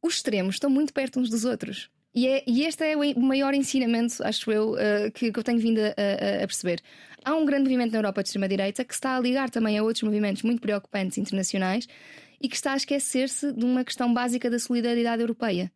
os extremos estão muito perto uns dos outros. E, é, e este é o maior ensinamento, acho eu, que, que, eu tenho vindo a, a, a perceber. Há um grande movimento na Europa de extrema-direita que está a ligar também a outros movimentos muito preocupantes internacionais e que está a esquecer-se de uma questão básica da solidariedade europeia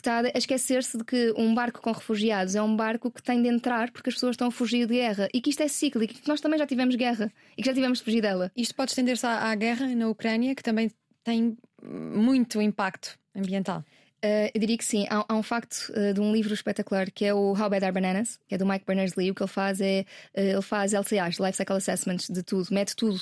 que está a esquecer-se de que um barco com refugiados é um barco que tem de entrar porque as pessoas estão a fugir de guerra e que isto é cíclico, que nós também já tivemos guerra e que já tivemos de fugir dela. Isto pode estender-se à, à guerra na Ucrânia, que também tem muito impacto ambiental. Uh, eu diria que sim. Há, há um facto uh, de um livro espetacular que é o How Bad Are Bananas, que é do Mike Berners-Lee. O que ele faz é uh, ele faz LCAs, Life Cycle Assessments, de tudo, mete tudo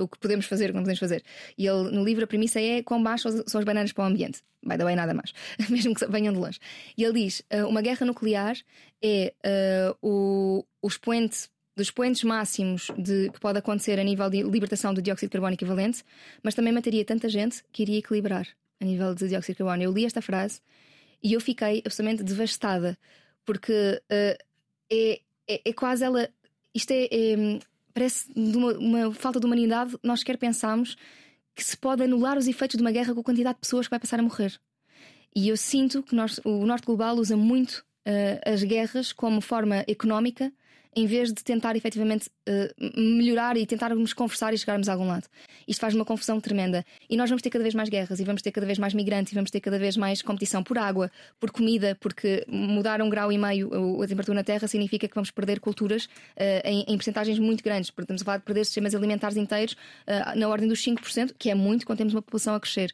o que podemos fazer, o que não podemos fazer. E ele, no livro, a premissa é quão baixas são as bananas para o ambiente. By the way, nada mais, mesmo que venham de longe. E ele diz: uma guerra nuclear é o, o expoente dos expoentes máximos de, que pode acontecer a nível de libertação do dióxido de carbono equivalente, mas também mataria tanta gente que iria equilibrar a nível de dióxido de carbono. Eu li esta frase e eu fiquei absolutamente devastada, porque uh, é, é, é, quase ela. Isto é, é parece uma, uma, falta de humanidade. Nós sequer pensamos que se pode anular os efeitos de uma guerra com a quantidade de pessoas que vai passar a morrer. E eu sinto que nós, o Norte Global usa muito uh, as guerras como forma económica em vez de tentar efetivamente uh, melhorar e tentarmos conversar e chegarmos a algum lado. Isto faz uma confusão tremenda. E nós vamos ter cada vez mais guerras, e vamos ter cada vez mais migrantes, e vamos ter cada vez mais competição por água, por comida, porque mudar um grau e meio a temperatura na Terra significa que vamos perder culturas uh, em, em percentagens muito grandes. Estamos a falar de perder sistemas alimentares inteiros uh, na ordem dos 5%, que é muito quando temos uma população a crescer.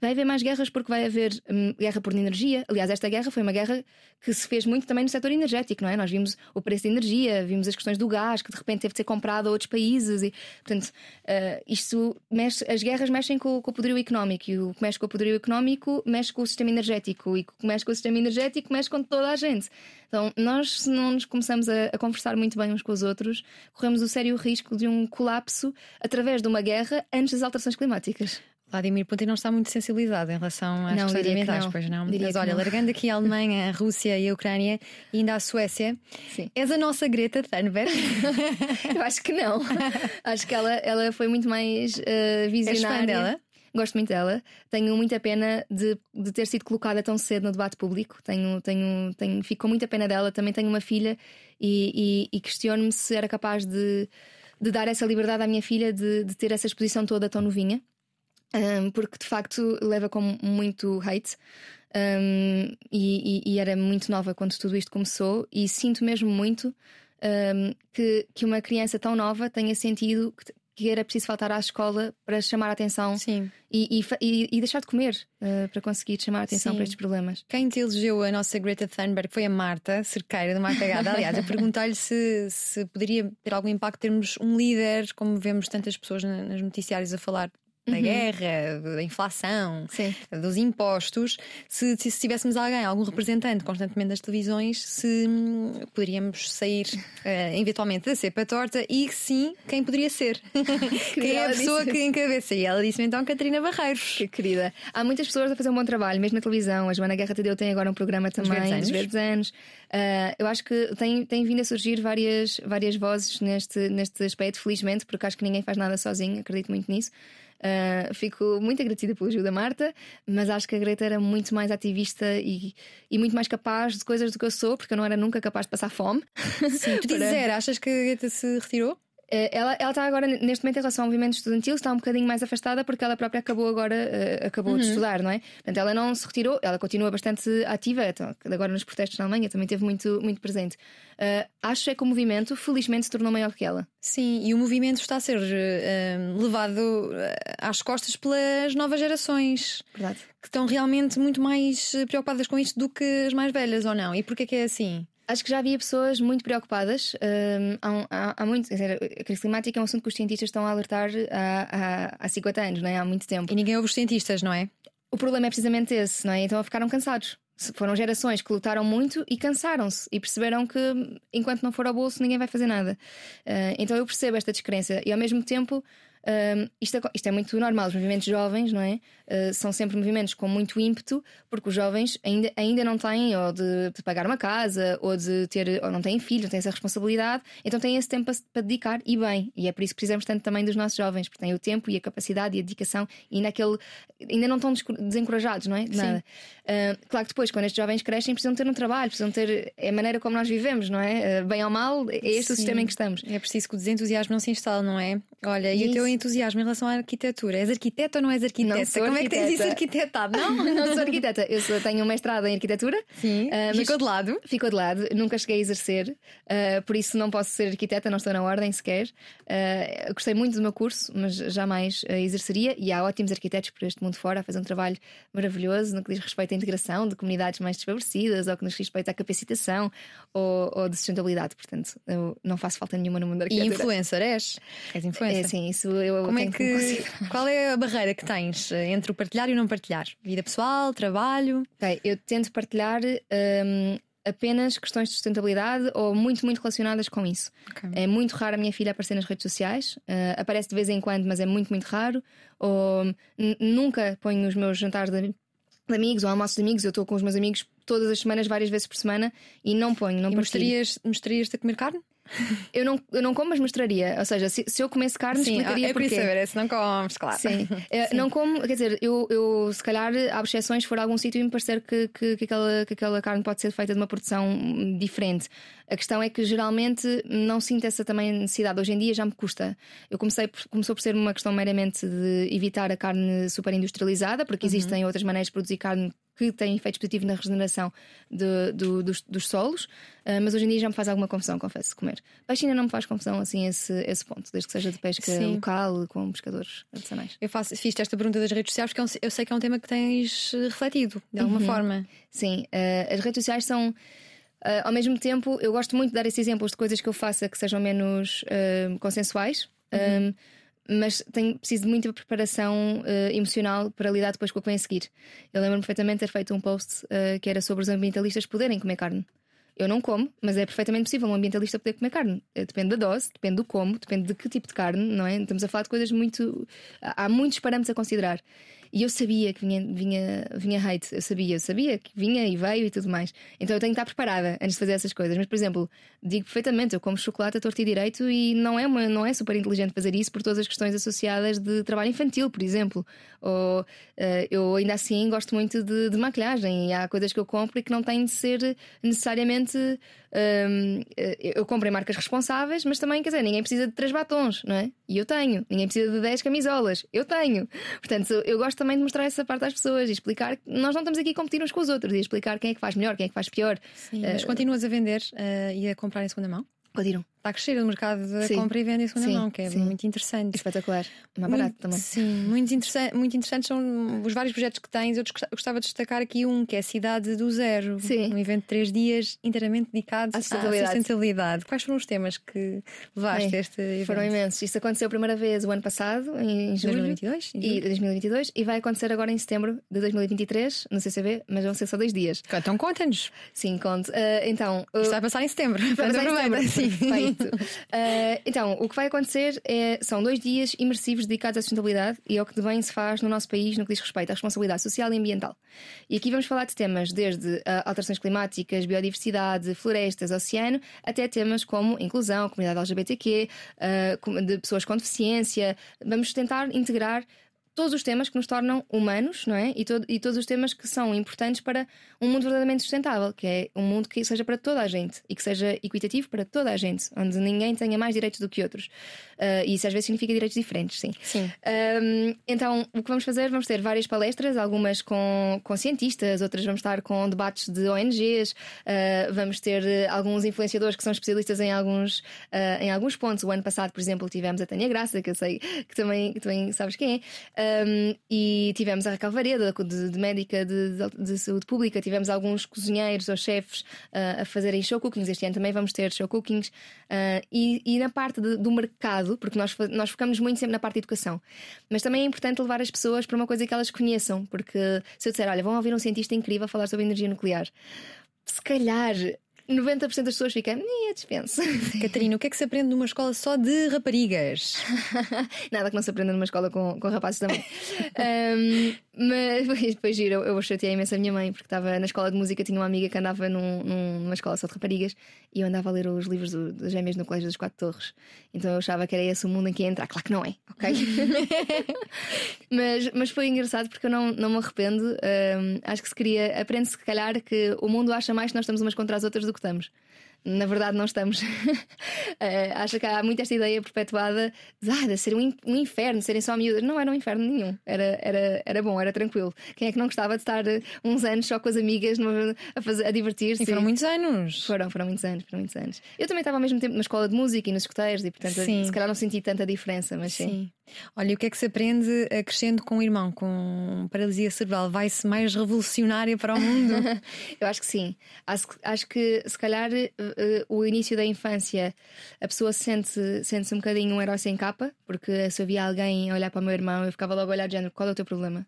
Vai haver mais guerras porque vai haver um, guerra por energia. Aliás, esta guerra foi uma guerra que se fez muito também no setor energético, não é? Nós vimos o preço da energia, vimos as questões do gás, que de repente teve de ser comprado a outros países. E, portanto, uh, isto mexe, as guerras mexem com, com, o poderio económico e o que mexe com o poderio económico mexe com o sistema energético e o que mexe com o sistema energético mexe com toda a gente. Então, nós, se não nos começamos a, a conversar muito bem uns com os outros, corremos o sério risco de um colapso através de uma guerra antes das alterações climáticas. Vladimir Putin não está muito sensibilizado em relação às não, questões ambientais, pois não? Diria Mas olha, não. largando aqui a Alemanha, a Rússia e a Ucrânia e ainda a Suécia, Sim. és a nossa Greta Thunberg? Eu acho que não. acho que ela, ela foi muito mais uh, visionária. És dela? Gosto muito dela. Tenho muita pena de, de ter sido colocada tão cedo no debate público. Tenho, tenho, tenho, fico com muita pena dela. Também tenho uma filha e, e, e questiono-me se era capaz de, de dar essa liberdade à minha filha de, de ter essa exposição toda tão novinha um, porque de facto leva com muito hate. Um, e, e, e, era muito nova quando tudo isto começou, e sinto mesmo muito um, que, que uma criança tão nova tenha sentido que que era preciso faltar à escola para chamar a atenção Sim. E, e, e, deixar de comer uh, para conseguir chamar a atenção Sim. para estes problemas. Quem te elegeu a nossa Greta Thunberg foi a Marta, cerqueira do Marta Gada. Aliás, a perguntar-lhe se, se poderia ter algum impacto termos um líder, como vemos tantas pessoas nas noticiários a falar da uhum. guerra, da inflação, Sim. dos impostos, se, se, se, tivéssemos alguém, algum representante constantemente das televisões, se hum, poderíamos sair uh, eventualmente da cepa torta e sim, quem poderia ser? quem é a pessoa disse. que encabeça? E ela disse-me então Catarina Barreiros. Que querida. Há muitas pessoas a fazer um bom trabalho, mesmo na televisão. A Joana Guerra Tadeu tem agora um programa também, dos Verdes Anos. Uh, eu acho que tem, tem vindo a surgir várias, várias vozes neste, neste aspecto, felizmente, porque acho que ninguém faz nada sozinho, acredito muito nisso. Uh, fico muito agradecida pelo ajuda da Marta, mas acho que a Greta era muito mais ativista e, e muito mais capaz de coisas do que eu sou, porque eu não era nunca capaz de passar fome. Sim, tu dizes, Para... achas que a Greta se retirou? Eh, ela, ela está agora, neste momento, em relação ao movimento estudantil, está um bocadinho mais afastada porque ela própria acabou agora uh, acabou uhum. de estudar, não é? Portanto, ela não se retirou, ela continua bastante ativa, então, agora nos protestos na Alemanha também teve muito, muito presente. Uh, acho é que o movimento, felizmente, se tornou maior que ela. Sim, e o movimento está a ser uh, levado às costas pelas novas gerações. Verdade. Que estão realmente muito mais preocupadas com isto do que as mais velhas, ou não? E porquê que é assim? Acho que já havia pessoas muito preocupadas. Um, há, há, há, muito. Dizer, a crise climática é um assunto que os cientistas estão a alertar há, há, há 50 anos, não é? há muito tempo. E ninguém ouve os cientistas, não é? O problema é precisamente esse, não é? Então ficaram cansados. Foram gerações que lutaram muito e cansaram-se e perceberam que enquanto não for ao bolso ninguém vai fazer nada. Uh, então eu percebo esta descrença e ao mesmo tempo um, isto, é, isto, é, muito normal, os movimentos jovens, não é? Uh, são sempre movimentos com muito ímpeto, porque os jovens ainda, ainda não têm ou de, de, pagar uma casa, ou de ter, ou não têm filhos, não têm essa responsabilidade, então têm esse tempo para, para, dedicar e bem. E é por isso que precisamos tanto também dos nossos jovens, porque têm o tempo e a capacidade e a dedicação, e naquele ainda não estão desencorajados, não é? De nada. Uh, claro que depois, quando estes jovens crescem, precisam ter um trabalho, precisam ter é a maneira como nós vivemos, não é? Uh, bem ou mal, é este Sim. o sistema em que estamos. É preciso que o desentusiasmo não se instale, não é? Olha, e, e o teu entusiasmo em relação à arquitetura? És arquiteta ou não és arquiteta? Não Como arquiteta. é que tens isso arquitetado? Não, não sou arquiteta. Eu sou, tenho um mestrado em arquitetura. Sim. Uh, ficou de lado. Ficou de lado. Nunca cheguei a exercer. Uh, por isso não posso ser arquiteta, não estou na ordem sequer. Uh, gostei muito do meu curso, mas jamais exerceria. E há ótimos arquitetos por este mundo fora a fazer um trabalho maravilhoso no que diz respeito à integração de comunidades mais desfavorecidas ou que nos diz respeito à capacitação ou, ou de sustentabilidade. Portanto, eu não faço falta nenhuma no mundo da arquitetura. E influencer és? És influencer? É, sim, isso eu Como é que, que qual é a barreira que tens eh, entre o partilhar e o não partilhar? Vida pessoal, trabalho? Ok, eu tento partilhar um, apenas questões de sustentabilidade ou muito, muito relacionadas com isso. Okay. É muito raro a minha filha aparecer nas redes sociais, uh, aparece de vez em quando, mas é muito, muito raro. Ou nunca ponho os meus jantares de, de amigos ou almoços de amigos, eu estou com os meus amigos todas as semanas, várias vezes por semana, e não ponho, não e mostrarias, mostrarias-te a comer carne? Eu não, eu não como, mas mostraria. Ou seja, se, se eu comesse carne, Sim, explicaria é porquê. Sim, saber, se não comes, claro. Sim. Sim. Não como, quer dizer, eu, eu se calhar abro exceções se for a algum sítio e me parecer que, que, que, aquela, que aquela carne pode ser feita de uma produção diferente. A questão é que geralmente não sinto essa também necessidade. Hoje em dia já me custa. Eu comecei por, começou por ser uma questão meramente de evitar a carne super industrializada, porque uhum. existem outras maneiras de produzir carne que têm efeitos positivos na regeneração de, do, dos, dos, solos, uh, mas hoje em dia já me faz alguma confusão, confesso, comer. Peixe ainda não me faz confusão assim esse, esse ponto, desde que seja de pesca Sim. local, com pescadores artesanais. Eu faço, fiz esta pergunta das redes sociais porque eu sei que é um tema que tens refletido, de alguma uhum. forma. Sim, uh, as redes sociais são. Uh, ao mesmo tempo, eu gosto muito de dar esses exemplos de coisas que eu faça que sejam menos consensuais. Uhum. Um, mas tenho, preciso de muita preparação uh, emocional para lidar depois com o que vem a seguir. Eu lembro-me perfeitamente de ter feito um post uh, que era sobre os ambientalistas poderem comer carne. Eu não como, mas é perfeitamente possível um ambientalista poder comer carne. Eh, depende da dose, depende do como, depende de que tipo de carne, não é? Estamos a falar de coisas muito. Há muitos parâmetros a considerar. E eu sabia que vinha, vinha, vinha hate, eu sabia, eu sabia que vinha e veio e tudo mais. Então eu tenho que estar preparada antes de fazer essas coisas. Mas, por exemplo, digo perfeitamente, eu como chocolate a torto e direito e não é, uma, não é super inteligente fazer isso por todas as questões associadas de trabalho infantil, por exemplo. Ou uh, eu ainda assim gosto muito de, de maquilhagem e há coisas que eu compro e que não têm de ser necessariamente um, eh, eu compro em marcas responsáveis, mas também, quer dizer, ninguém precisa de três batons, não é? E eu tenho. Ninguém precisa de 10 camisolas. Eu tenho. Portanto, eu gosto também de mostrar essa parte às pessoas e explicar que nós não estamos aqui a competir uns com os outros e explicar quem é que faz melhor, quem é que faz pior. Sim, uh, mas continuas a vender uh, e a comprar em segunda mão? Continuo. Está a crescer o mercado da Sim. compra e venda em segunda Sim, mão, que é sim. muito interessante. Espetacular. Mais barato Muito- também. Sim, muito, interessa muito interessantes são os vários projetos que tens. Eu gostava de destacar aqui um, que é a Cidade do Zero. Sim. Um evento de três dias inteiramente dedicado À sustentabilidade. sustentabilidade. Quais foram os temas que levaste Bem, a este evento? Foram imensos. Isto aconteceu a primeira vez o ano passado, em julho. 2022? Em E julho? 2022 e vai acontecer agora em setembro de 2023 no CCB, mas vão ser só dois dias. Então conta-nos. Sim, conto. Ah, então, uh, Isto vai passar em setembro. Vai passar em setembro. Sim. Perfeito. Ah, então, o que vai acontecer é, são dois dias imersivos dedicados à sustentabilidade e ao que de bem se faz no nosso país no que diz respeito à responsabilidade social e ambiental. E aqui vamos falar de temas desde ah, alterações climáticas, biodiversidade, florestas, oceano, até temas como inclusão, comunidade LGBTQ, ah, com- de pessoas com deficiência. Vamos tentar integrar todos os temas que nos tornam humanos, não é? E, todo- e todos os temas que são importantes para um mundo verdadeiramente sustentável, que é um mundo que seja para toda a gente e que seja equitativo para toda a gente, onde ninguém tenha mais direitos do que outros. Ah, e isso às vezes significa direitos diferentes, sim. Sim. Um, então, o que vamos fazer? Vamos ter várias palestras, algumas com, com cientistas, outras vamos estar com debates de ONGs, uh, vamos ter uh, alguns influenciadores que são especialistas em alguns, uh, em alguns pontos. O ano passado, por exemplo, tivemos a Tânia Graça, que eu sei que também, que também sabes quem é, um, e tivemos a Raquel Vareda, de, de médica de, de- de saúde pública, tivemos alguns cozinheiros ou chefes uh, a fazerem show cookings. Este ano também vamos ter show cookings. Uh, e, e na parte do mercado, porque nós, nós focamos muito sempre na parte de educação, mas também é importante levar as pessoas para uma coisa que elas conheçam, porque se eu disser, olha, vão ouvir um cientista incrível falar sobre energia nuclear, se calhar 90% das pessoas ficam, é dispensa. Catarina, o que é que se aprende numa escola só de raparigas? Nada que não se aprenda numa escola com, com rapazes também. Ahm, mas depois, giro, eu, eu chateei imenso a minha mãe, porque estava na escola de música, tinha uma amiga que andava num- num- numa escola só de raparigas e eu andava a ler os livros do- das gêmeas no Colégio das Quatro Torres. Então eu achava que era esse o mundo em que ia entrar. Claro que não é, ok? mas, mas foi engraçado porque eu não, não me arrependo. Ahm, acho que se queria, aprende-se, se calhar, que o mundo acha mais que nós estamos umas contra as outras do que estamos. Na verdade, não estamos. Eh, acho que há muito esta ideia perpetuada de, ah, de ser um, um inferno, serem só miúdas. Não era um inferno nenhum. Era, era, era bom, era tranquilo. Quem é que não gostava de estar eh, uns anos só com as amigas a, fazer, a divertir-se? E foram muitos anos. Foram, foram muitos anos, foram muitos anos. Eu também estava ao mesmo tempo na escola de música e nos escuteiros e, portanto, Sim. se calhar não senti tanta diferença, mas sim. Sim. Olha, e o que é que se aprende crescendo com um irmão com paralisia cerebral? Vai-se mais revolucionária para o mundo? Eu acho que sim. Acho, acho que se calhar eh, o início da infância a pessoa sente- sente-se um bocadinho um herói sem capa, porque se eu via alguém a olhar para o meu irmão, eu ficava logo a olhar de género: qual é o teu problema?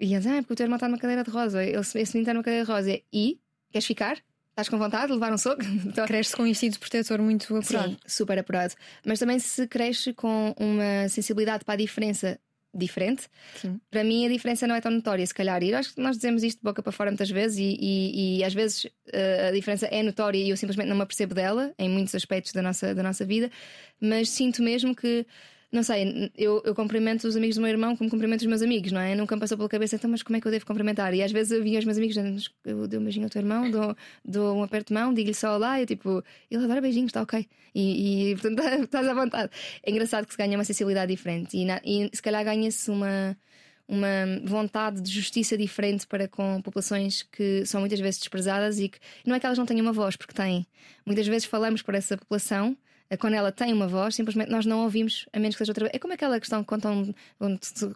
E eles, ah, é porque o teu irmão está numa cadeira de rosa, ele, esse menino está numa cadeira de rosa. E queres ficar? Estás com vontade de levar um soco? Então, Cresce com um instinto protetor muito apurado. Sim, super apurado. Mas também se cresce com uma sensibilidade para a diferença diferente, Sim. para mim a diferença não é tão notória, se calhar. E acho que nós dizemos isto de boca para fora muitas vezes, e, e- e às vezes eh, a diferença é notória e eu simplesmente não me apercebo dela em muitos aspectos da nossa, da nossa vida, mas sinto mesmo que. Não sei, eu, eu cumprimento os amigos do meu irmão como cumprimento os meus amigos, não é? Nunca me passou pela cabeça, então, mas como é que eu devo cumprimentar? E às vezes eu vinha aos meus amigos, dizendo, eu dou um beijinho ao teu irmão, dou, dou um aperto de mão, digo-lhe só olá, e tipo, ele adora beijinhos, está ok. E, e portanto estás à vontade. É engraçado que se ganha uma sensibilidade diferente e, na- e se calhar ganha-se uma, uma vontade de justiça diferente para com populações que são muitas vezes desprezadas e que não é que elas não tenham uma voz, porque têm. Muitas vezes falamos por essa população. Eh, Quando ela tem uma voz, simplesmente nós não ouvimos, a menos que seja outra vez. É como aquela questão que contam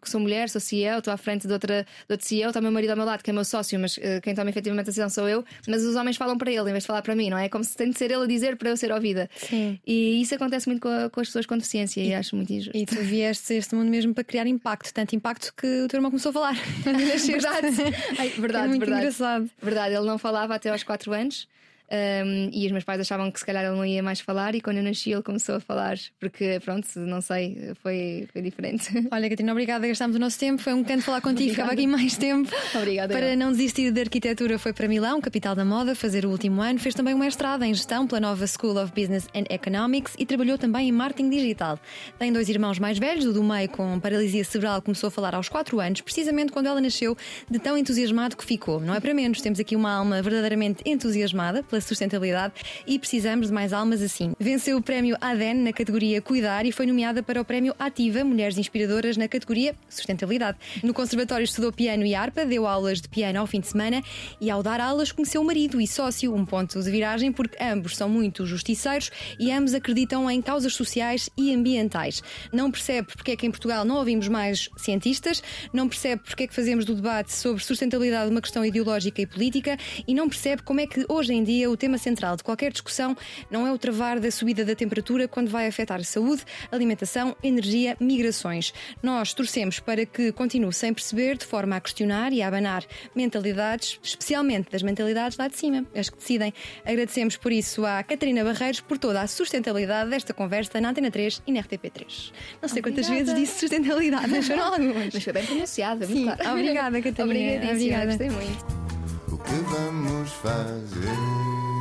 que sou mulher, sou CEO, estou à frente de outra, de outro CEO, está o meu marido ao meu lado, que é meu sócio, mas eh, quem toma efetivamente a decisão sou eu. Mas os homens falam para ele em vez de falar para mim, não é? É como se tem de ser ele a dizer para eu ser ouvida. Sim. E isso acontece muito com, a- com as pessoas com deficiência e, acho muito injusto. E tu vieste este mundo mesmo para criar impacto, tanto impacto que o teu irmão começou a falar. Verdade. Ai, verdade, é muito verdade. engraçado. Verdade, ele não falava até aos 4 anos. Um, e os meus pais achavam que se calhar ele não ia mais falar, e quando eu nasci ele começou a falar, porque pronto, não sei, foi, foi diferente. Olha, Catarina, obrigada. Gastámos o nosso tempo. Foi um canto falar contigo. Ficava aqui mais tempo. Obrigada. Para eu. não desistir de arquitetura, foi para Milão, capital da moda, fazer o último ano. Fez também um mestrado em gestão pela nova School of Business and Economics e trabalhou também em marketing digital. Tem dois irmãos mais velhos, o do meio com paralisia cerebral, começou a falar aos 4 anos, precisamente quando ela nasceu, de tão entusiasmado que ficou. Não é para menos, temos aqui uma alma verdadeiramente entusiasmada pela pela sustentabilidade e precisamos de mais almas assim. Venceu o prémio ADEN na categoria Cuidar e foi nomeada para o prémio Ativa Mulheres Inspiradoras na categoria Sustentabilidade. No Conservatório estudou piano e harpa, deu aulas de piano ao fim de semana e, ao dar aulas, conheceu o marido e sócio, um ponto de viragem porque ambos são muito justiceiros e ambos acreditam em causas sociais e ambientais. Não percebe porque é que em Portugal não ouvimos mais cientistas, não percebe porque é que fazemos do debate sobre sustentabilidade uma questão ideológica e política e não percebe como é que hoje em dia o tema central de qualquer discussão não é o travar da subida da temperatura quando vai afetar saúde, alimentação, energia, migrações. Nós torcemos para que continue sem perceber, de forma a questionar e a abanar mentalidades, especialmente das mentalidades lá de cima, as que decidem. Agradecemos por isso à Catarina Barreiros por toda a sustentabilidade desta conversa na Antena 3 e na RTP3. Não sei quantas vezes disse sustentabilidade, mas foram algumas. Mas foi bem pronunciada, Sim, claro. obrigada, Catarina. Obrigadíssima, Obrigada. gostei muito. O que vamos fazer?